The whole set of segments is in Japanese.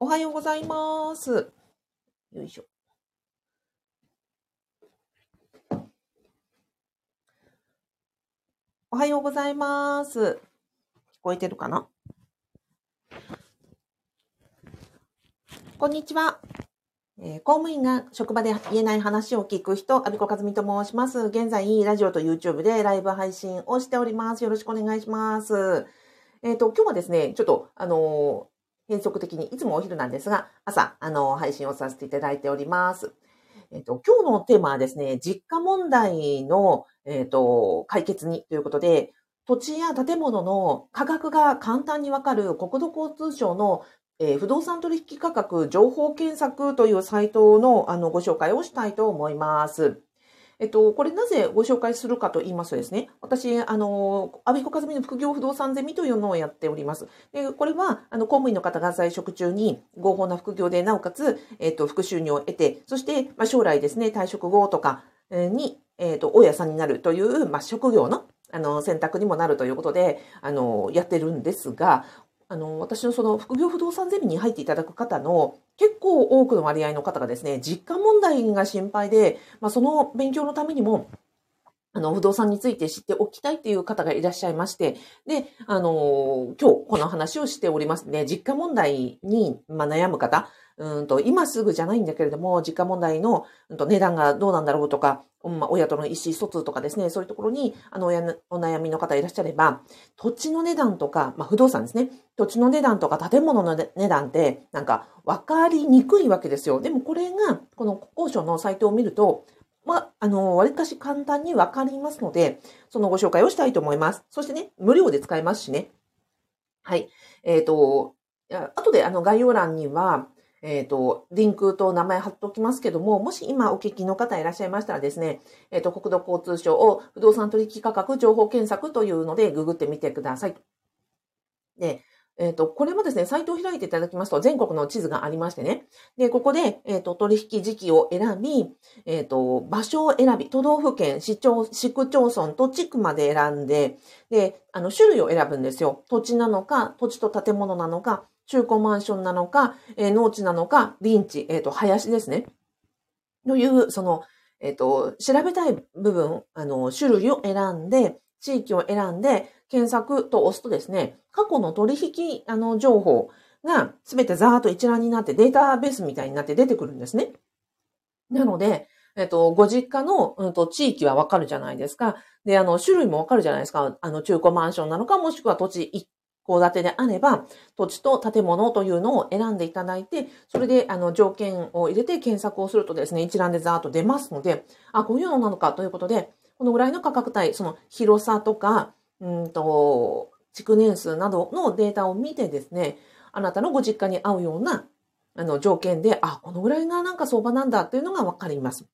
おはようございます。よいしょ。おはようございます。聞こえてるかな？こんにちは。えー公務員が職場で言えない話を聞く人、阿比子和美と申します。現在、ラジオと YouTube でライブ配信をしております。よろしくお願いします。えっ、と、今日はですね、ちょっと、あのー変則的に、いつもお昼なんですが、朝、あの配信をさせていただいております。えっ、と、今日のテーマはですね、実家問題の、えっ、と、解決にということで、土地や建物の価格が簡単にわかる国土交通省のえー不動産取引価格情報検索というサイトのあのご紹介をしたいと思います。えっと、これなぜご紹介するかと言いますとですね、私、あの、阿ビ子和美の副業不動産ゼミというのをやっております。で、これは、あの、公務員の方が在職中に合法な副業で、なおかつ、えっと、副収入を得て、そして、まあ、将来ですね、退職後とかに、えっと、大家さんになるという、まあ、職業の、あの、選択にもなるということで、あの、やってるんですが、あの、私のその副業不動産ゼミに入っていただく方の結構多くの割合の方がですね、実家問題が心配で、まあ、その勉強のためにも、あの、不動産について知っておきたいという方がいらっしゃいまして、で、あの、今日この話をしておりますね。実家問題に、まあ、悩む方、うんと、今すぐじゃないんだけれども、実家問題の、うんと、値段がどうなんだろうとか、うんま、親との意思疎通とかですね、そういうところに、あの、お悩みの方いらっしゃれば、土地の値段とか、まあ、不動産ですね。土地の値段とか建物の値段って、なんか分かりにくいわけですよ。でもこれが、この国交省のサイトを見ると、まあ、あの、割かし簡単に分かりますので、そのご紹介をしたいと思います。そしてね、無料で使えますしね。はい。えっ、と、いや後であの概要欄には、えっ、と、リンクと名前貼っておきますけども、もし今お聞きの方いらっしゃいましたらですね、えっ、と、国土交通省を不動産取引価格情報検索というのでググってみてください。で、えっ、と、これもですね、サイトを開いていただきますと、全国の地図がありましてね。で、ここで、えっ、と、取引時期を選び、えっ、と、場所を選び、都道府県、市町、市区町村と地区まで選んで、で、あの、種類を選ぶんですよ。土地なのか、土地と建物なのか、中古マンションなのか、えー農地なのか、林地、えっ、と、林ですね。という、その、えっ、と、調べたい部分、あの、種類を選んで、地域を選んで、検索と押すとですね、過去の取引、あの、情報がすべてザーッと一覧になってデータベースみたいになって出てくるんですね。なので、えっと、ご実家の、うん、と地域はわかるじゃないですか。で、あの、種類もわかるじゃないですか。あの、中古マンションなのか、もしくは土地一戸建てであれば、土地と建物というのを選んでいただいて、それで、あの、条件を入れて検索をするとですね、一覧でザーッと出ますので、あ、こういうのなのかということで、このぐらいの価格帯、その広さとか、うんと、築年数などのデータを見てですね、あなたのご実家に合うような、あの、条件で、あ、このぐらいがなんか相場なんだっていうのがわかります。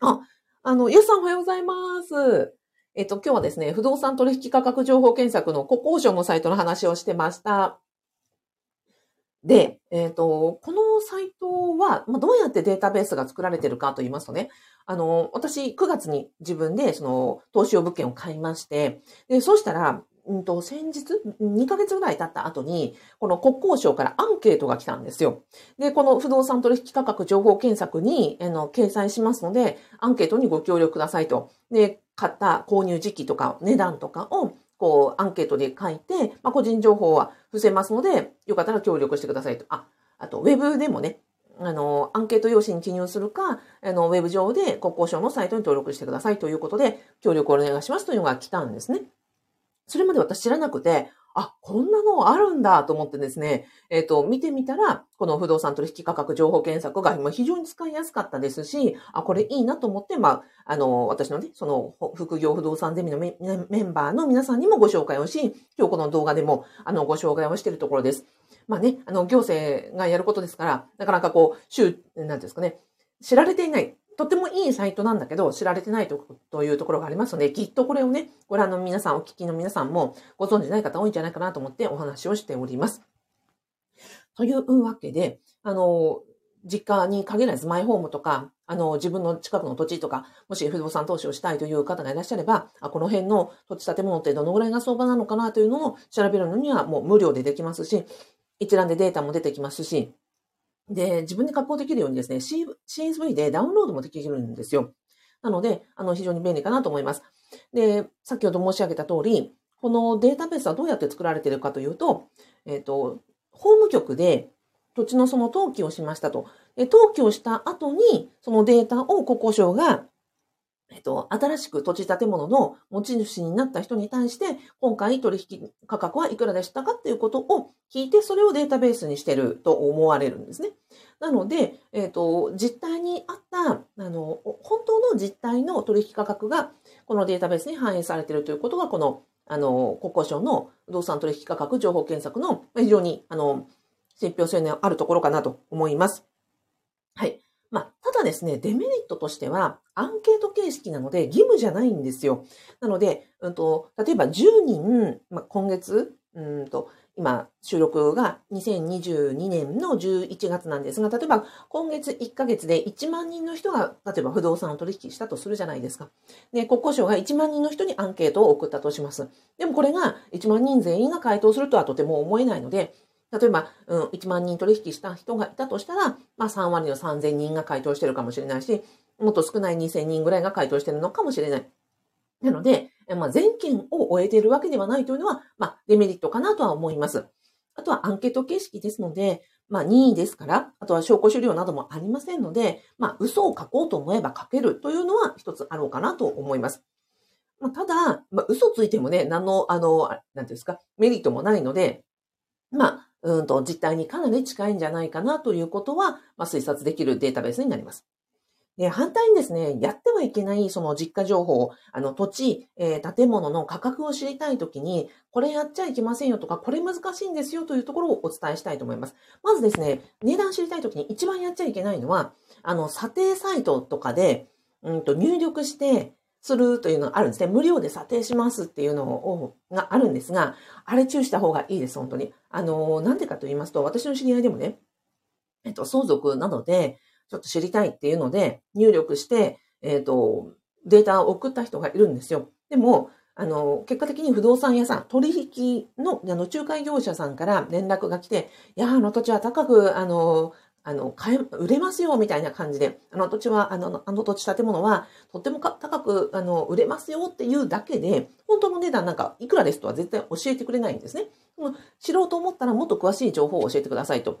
あ、あの、ゆうさんおはようございます。えっと、今日はですね、不動産取引価格情報検索の国交省のサイトの話をしてました。で、えっ、と、このサイトは、まあ、どうやってデータベースが作られてるかと言いますとね、あの、私、9月に自分で、その、投資用物件を買いまして、で、そうしたら、うんと、先日、2ヶ月ぐらい経った後に、この国交省からアンケートが来たんですよ。で、この不動産取引価格情報検索に、あの、掲載しますので、アンケートにご協力くださいと。で、買った購入時期とか値段とかを、こう、アンケートで書いて、まあ、個人情報は伏せますので、よかったら協力してくださいと。あ、あと、ウェブでもね、あの、アンケート用紙に記入するか、あの、ウェブ上で国交省のサイトに登録してくださいということで、協力をお願いしますというのが来たんですね。それまで私知らなくて、あ、こんなのあるんだと思ってですね、えっ、と、見てみたら、この不動産取引価格情報検索が今非常に使いやすかったですし、あ、これいいなと思って、まあ、あの、私のね、その、副業不動産ゼミのメンバーの皆さんにもご紹介をし、今日この動画でも、あの、ご紹介をしているところです。まあね、あの、行政がやることですから、なかなかこう、週、なんていうんですかね、知られていない、とてもいいサイトなんだけど、知られてないとというところがありますので、きっとこれをね、ご覧の皆さん、お聞きの皆さんもご存知ない方多いんじゃないかなと思ってお話をしております。というわけで、あの、実家に限らずマイホームとか、あの、自分の近くの土地とか、もし不動産投資をしたいという方がいらっしゃれば、あこの辺の土地建物ってどのぐらいが相場なのかなというのを調べるのにはもう無料でできますし、一覧でデータも出てきますし、で、自分で加工できるようにですね、CSV でダウンロードもできるんですよ。なので、あの、非常に便利かなと思います。で、先ほど申し上げた通り、このデータベースはどうやって作られているかというと、えっ、ー、と、法務局で土地のその登記をしましたと。登記をした後に、そのデータを国交省がえっと、新しく土地建物の持ち主になった人に対して、今回取引価格はいくらでしたかっていうことを聞いて、それをデータベースにしてると思われるんですね。なので、えっと、実態にあった、あの、本当の実態の取引価格が、このデータベースに反映されているということが、この、あの、国交省の不動産取引価格情報検索の非常に、あの、信憑性のあるところかなと思います。はい。ただですね、デメリットとしては、アンケート形式なので義務じゃないんですよ。なので、うんと、例えば10人、ま、今月、うんと、今、収録が2022年の11月なんですが、例えば今月1ヶ月で1万人の人が、例えば不動産を取引したとするじゃないですか。で、国交省が1万人の人にアンケートを送ったとします。でもこれが1万人全員が回答するとはとても思えないので、例えば、うん、1万人取引した人がいたとしたら、まあ3割の3000人が回答してるかもしれないし、もっと少ない2000人ぐらいが回答してるのかもしれない。なので、まあ、全件を終えているわけではないというのは、まあ、デメリットかなとは思います。あとはアンケート形式ですので、まあ、任意ですから、あとは証拠資料などもありませんので、まあ、嘘を書こうと思えば書けるというのは一つあろうかなと思います。まあ、ただ、まあ、嘘ついてもね、何の、あの、なんですか、メリットもないので、まあ、うんと、実態にかなり近いんじゃないかなということは、まあ、推察できるデータベースになります。で、反対にですね、やってはいけないその実家情報、あの土地、えー、建物の価格を知りたいときに、これやっちゃいけませんよとか、これ難しいんですよというところをお伝えしたいと思います。まずですね、値段知りたいときに一番やっちゃいけないのは、あの、査定サイトとかで、うんと入力して、するというのがあるんですね。無料で査定しますっていうのを、があるんですが、あれ注意した方がいいです、本当に。あの、なんでかと言いますと、私の知り合いでもね、えっと、相続などで、ちょっと知りたいっていうので、入力して、えっ、と、データを送った人がいるんですよ。でも、あの、結果的に不動産屋さん、取引の、あの、仲介業者さんから連絡が来て、いや、あの土地は高く、あの、あの、買え、売れますよ、みたいな感じで、あの土地は、あの、あの土地建物は、とっても高く、あの、売れますよっていうだけで、本当の値段なんか、いくらですとは絶対教えてくれないんですね。知ろうと思ったらもっと詳しい情報を教えてくださいと。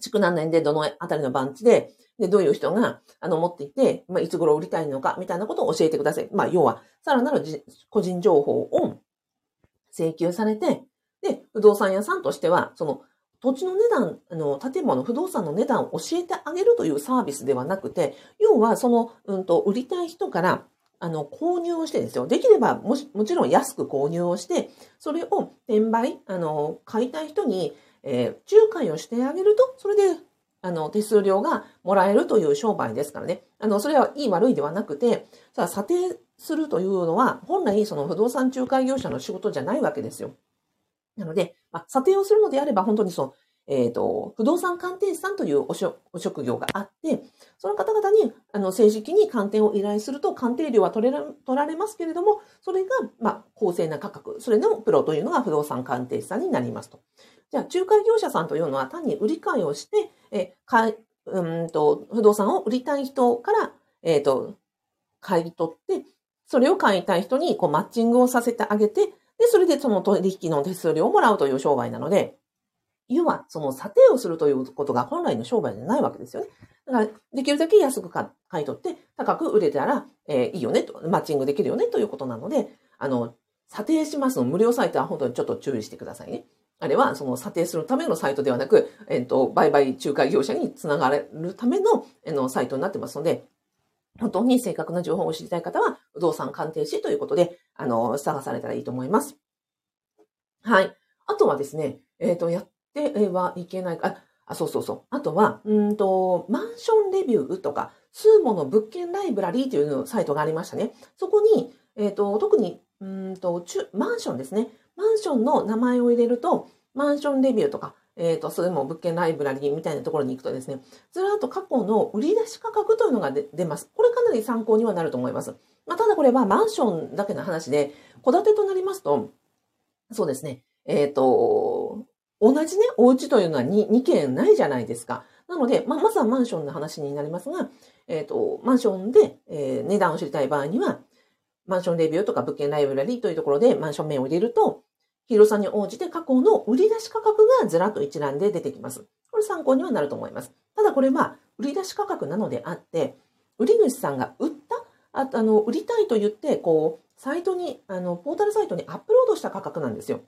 築何年でどのあたりの番地で、で、どういう人が、あの、持っていて、まあ、いつ頃売りたいのか、みたいなことを教えてください。まあ、要は、さらなる個人情報を請求されて、で、不動産屋さんとしては、その、土地の値段、あの、建物、不動産の値段を教えてあげるというサービスではなくて、要は、その、うんと、売りたい人から、あの、購入をしてですよ。できればもし、もちろん安く購入をして、それを転売、あの、買いたい人に、えー、仲介をしてあげると、それで、あの、手数料がもらえるという商売ですからね。あの、それはいい悪いではなくて、さあ、査定するというのは、本来その不動産仲介業者の仕事じゃないわけですよ。なので、まあ、査定をするのであれば、本当にそう、えっ、ー、と、不動産鑑定士さんというお職業があって、その方々に、あの、正式に鑑定を依頼すると、鑑定料は取れら取られますけれども、それが、まあ、公正な価格、それのプロというのが不動産鑑定士さんになりますと。じゃあ、仲介業者さんというのは単に売り買いをして、え、かうんと、不動産を売りたい人から、えっ、ー、と、買い取って、それを買いたい人にこうマッチングをさせてあげて、で、それでその取引の手数料をもらうという商売なので、要は、その査定をするということが本来の商売じゃないわけですよね。だから、できるだけ安く買い取って、高く売れたら、えー、いいよねと、マッチングできるよねということなので、あの、査定しますの無料サイトは本当にちょっと注意してくださいね。あれは、その査定するためのサイトではなく、えっ、ー、と、売買仲介業者につながるための、えの、サイトになってますので、本当に正確な情報を知りたい方は、不動産鑑定士ということで、あの、探されたらいいと思います。はい。あとはですね、えっ、ー、と、やってはいけないか、あ、そうそうそう。あとは、うんと、マンションレビューとか、スーモの物件ライブラリーというサイトがありましたね。そこに、えっ、ー、と、特に、うんと、マンションですね。マンションの名前を入れると、マンションレビューとか、えっ、ー、と、それも物件ライブラリーみたいなところに行くとですね、ずらっと過去の売り出し価格というのが出ます。これかなり参考にはなると思います。まあ、ただこれはマンションだけの話で、戸建てとなりますと、そうですね、えっ、ー、と、同じね、お家というのは 2, 2軒ないじゃないですか。なので、まあ、まずはマンションの話になりますが、えっ、ー、と、マンションで、えー、値段を知りたい場合には、マンションレビューとか物件ライブラリーというところでマンション名を入れると、広さに応じて過去の売り出し価格がずらっと一覧で出てきます。これ参考にはなると思います。ただこれは売り出し価格なのであって、売り主さんが売ああの売りたいと言って、こう、サイトに、あの、ポータルサイトにアップロードした価格なんですよ。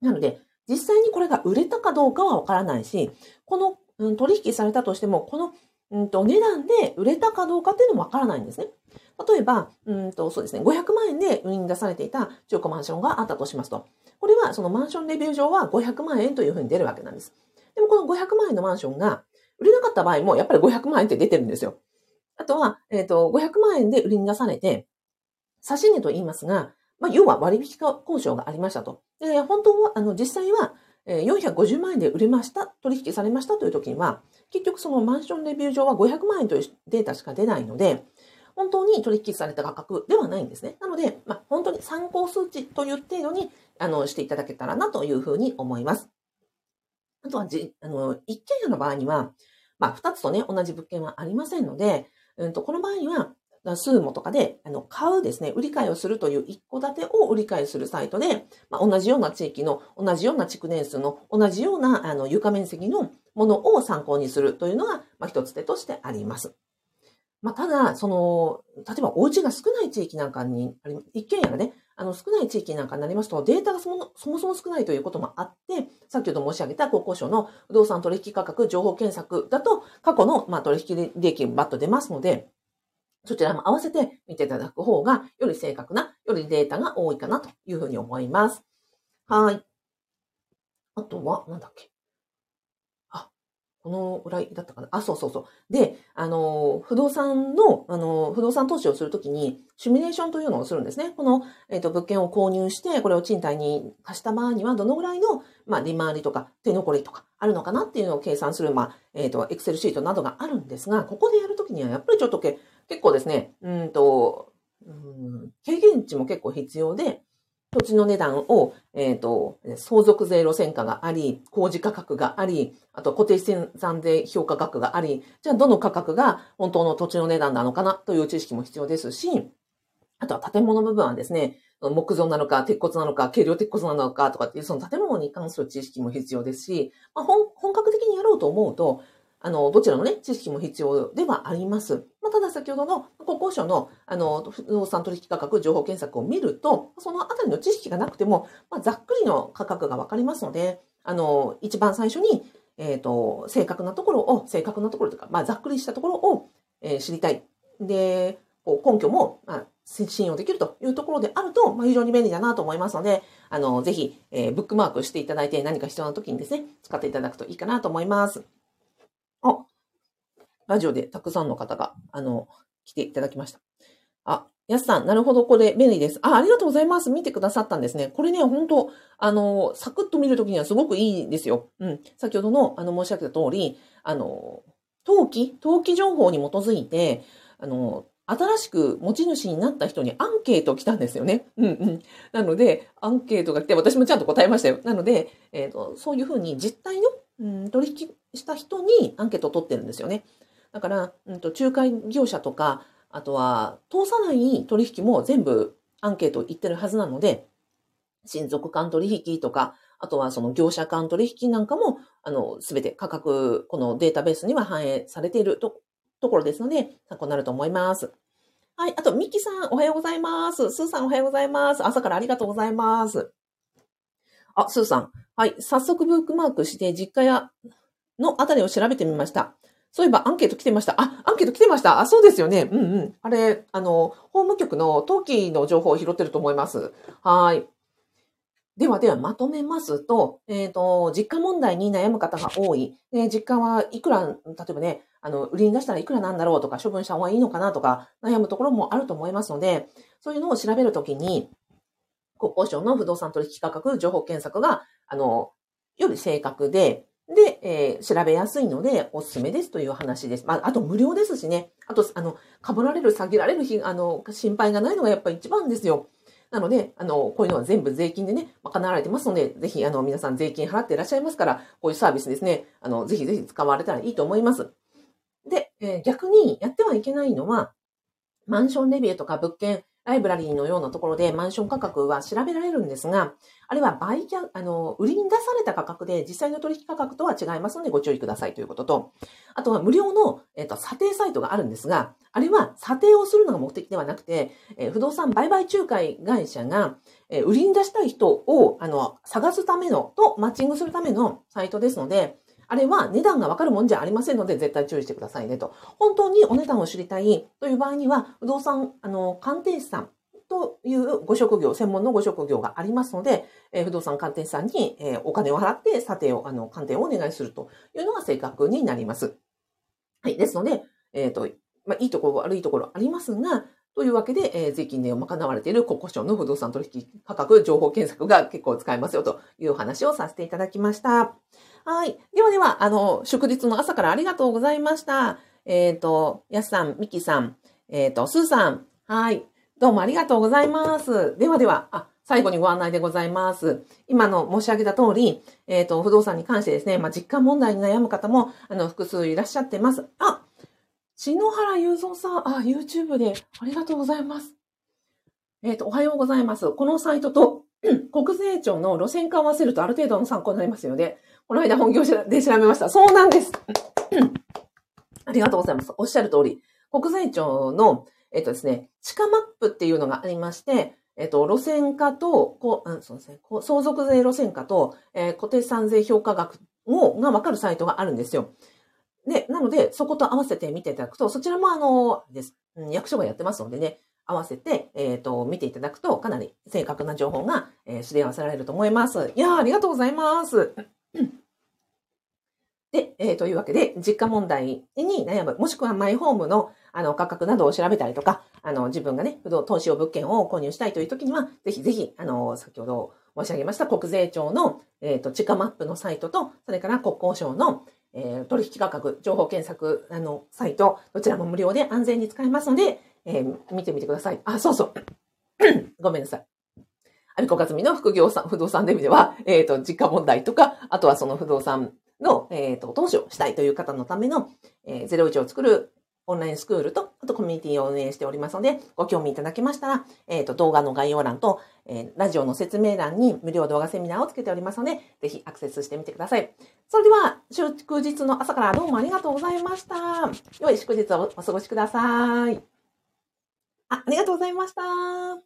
なので、実際にこれが売れたかどうかはわからないし、この、うん、取引されたとしても、この、うんと、値段で売れたかどうかっていうのもわからないんですね。例えば、うんと、そうですね、500万円で売りに出されていた中古マンションがあったとしますと。これは、そのマンションレビュー上は500万円というふうに出るわけなんです。でも、この500万円のマンションが売れなかった場合も、やっぱり500万円って出てるんですよ。あとは、えっ、ー、と、500万円で売りに出されて、差し値と言いますが、まあ、要は割引交渉がありましたと。で、本当は、あの、実際は、450万円で売れました、取引されましたという時には、結局そのマンションレビュー上は500万円というデータしか出ないので、本当に取引された価格ではないんですね。なので、まあ、本当に参考数値という程度に、あの、していただけたらなというふうに思います。あとはじ、あの、一軒家の場合には、まあ、二つとね、同じ物件はありませんので、うんと、この場合には、スーモとかで、あの、買うですね、売り買いをするという一戸建てを売り買いするサイトで、まあ、同じような地域の、同じような築年数の、同じような、あの、床面積のものを参考にするというのが、まあ、一つ手としてあります。まあ、ただ、その、例えばお家が少ない地域なんかに、一軒家がね、あの、少ない地域なんかになりますと、データがそもそも少ないということもあって、さっきほど申し上げた国交省の不動産取引価格情報検索だと、過去の、まあ、取引利益もバッと出ますので、そちらも合わせて見ていただく方が、より正確な、よりデータが多いかなというふうに思います。はい。あとは、なんだっけ。このぐらいだったかな？あ、そうそうそう。で、あの、不動産の、あの、不動産投資をするときに、シミュレーションというのをするんですね。この、えっ、ー、と、物件を購入して、これを賃貸に貸した場合には、どのぐらいの、まあ、利回りとか、手残りとか、あるのかなっていうのを計算する、まあ、えっ、ー、と、エクセルシートなどがあるんですが、ここでやるときには、やっぱりちょっとけ、結構ですね、うんと、うん、経験値も結構必要で、土地の値段を、えっ、ー、と、相続税路線価があり、工事価格があり、あと固定資産税評価額があり、じゃあどの価格が本当の土地の値段なのかなという知識も必要ですし、あとは建物部分はですね、木造なのか、鉄骨なのか、軽量鉄骨なのかとかっていう、その建物に関する知識も必要ですし、まあ、本本格的にやろうと思うと、あの、どちらのね、知識も必要ではあります。まあ、ただ先ほどの国交省の、あの、不動産取引価格情報検索を見ると、そのあたりの知識がなくても、まあ、ざっくりの価格がわかりますので、あの、一番最初に、えっ、ー、と、正確なところを、正確なところというか、まあ、ざっくりしたところを、えー、知りたい。で、こう根拠も、まあ、信用できるというところであると、まあ、非常に便利だなと思いますので、あの、ぜひ、えー、ブックマークしていただいて何か必要な時にですね、使っていただくといいかなと思います。ラジオでたくさんの方が、あの、来ていただきました。あ、やすさん、なるほど、これ便利です。あ、ありがとうございます。見てくださったんですね。これね、本当あの、サクッと見るときにはすごくいいんですよ。うん。先ほどの、あの、申し上げた通り、あの、登記登記情報に基づいて、あの、新しく持ち主になった人にアンケート来たんですよね。うんうん。なので、アンケートが来て、私もちゃんと答えましたよ。なので、えっ、ー、と、そういうふうに実態の、うん、取引した人にアンケートを取ってるんですよね。だから、うんと、仲介業者とか、あとは、通さない取引も全部アンケート言ってるはずなので、親族間取引とか、あとはその業者間取引なんかも、あの、すべて価格、このデータベースには反映されているとところですので、参考になると思います。はい。あと、ミキさん、おはようございます。スーさん、おはようございます。朝からありがとうございます。あ、スーさん。はい。早速ブックマークして、実家やのあたりを調べてみました。そういえばアンケート来てました。あ、アンケート来てました。あ、そうですよね。うんうん。あれ、あの、法務局の登記の情報を拾ってると思います。はい。ではではまとめますと、えっ、ー、と、実家問題に悩む方が多い。え実家はいくら、例えばね、あの、売りに出したらいくらなんだろうとか、処分した方がいいのかなとか、悩むところもあると思いますので、そういうのを調べるときに、国交省の不動産取引価格情報検索が、あの、より正確で、で、えー、調べやすいのでおすすめですという話です。まあ、あと無料ですしね。あと、あの、かぶられる、下げられる日、あの、心配がないのがやっぱり一番ですよ。なので、あの、こういうのは全部税金でね、賄われてますので、ぜひ、あの、皆さん税金払っていらっしゃいますから、こういうサービスですね、あの、ぜひぜひ使われたらいいと思います。で、えー、逆にやってはいけないのは、マンションレビューとか物件、ライブラリーのようなところでマンション価格は調べられるんですが、あれは売却、あの、売りに出された価格で実際の取引価格とは違いますのでご注意くださいということと、あとは無料の、えっと、査定サイトがあるんですが、あれは査定をするのが目的ではなくて、え、不動産売買仲介会社が、え、売りに出したい人を、あの、探すための、とマッチングするためのサイトですので、あれは値段がわかるもんじゃありませんので、絶対注意してくださいねと。本当にお値段を知りたいという場合には、不動産、あの、鑑定士さんというご職業、専門のご職業がありますので、えー、不動産鑑定士さんに、えー、お金を払って査定を、あの、鑑定をお願いするというのが正確になります。はい。ですので、えっ、ー、と、まあ、いいところ、悪いところありますが、というわけで、えー、税金で賄われている国交省の不動産取引価格情報検索が結構使えますよという話をさせていただきました。はい。ではでは、あの、祝日の朝からありがとうございました。えっ、ー、と、やすさん、みきさん、えっ、ー、と、すーさん、はい。どうもありがとうございます。ではでは、あ、最後にご案内でございます。今の申し上げた通り、えっ、ー、と、不動産に関してですね、まあ、実感問題に悩む方も、あの、複数いらっしゃってます。あ、篠原雄三さん、あ、YouTube でありがとうございます。えっ、と、おはようございます。このサイトと、国税庁の路線化を合わせるとある程度の参考になりますよね。この間本業で調べました。そうなんです。ありがとうございます。おっしゃる通り。国税庁の、えっとですね、地下マップっていうのがありまして、えっと、路線化と、こう、うん、そうですね、相続税路線化と、えー、固定資産税評価額を、がわかるサイトがあるんですよ。で、なので、そこと合わせて見ていただくと、そちらもあの、です、役所がやってますのでね、合わせて、えっ、ー、と、見ていただくと、かなり正確な情報が、えー、知り合わせられると思います。いや、ありがとうございます。で、えー、というわけで、実家問題に悩む、もしくはマイホームのあの価格などを調べたりとか、あの自分がね、不動投資用物件を購入したいという時には、ぜひぜひ、あの、先ほど申し上げました国税庁の、えっ、ー、と、地価マップのサイトと、それから国交省の、えー、取引価格情報検索あのサイト、どちらも無料で安全に使えますので、えー、見てみてください。あ、そうそう。ごめんなさい。アビコカズミの副業さん、不動産デビでは、えっ、ー、と、実家問題とか、あとはその不動産の、えっ、ー、と、投資をしたいという方のための、えー、01を作るオンラインスクールと、あとコミュニティを運営しておりますので、ご興味いただけましたら、えっ、ー、と、動画の概要欄と、えー、ラジオの説明欄に無料動画セミナーをつけておりますので、ぜひアクセスしてみてください。それでは、祝日の朝からどうもありがとうございました。良い祝日をお過ごしください。あ、ありがとうございました。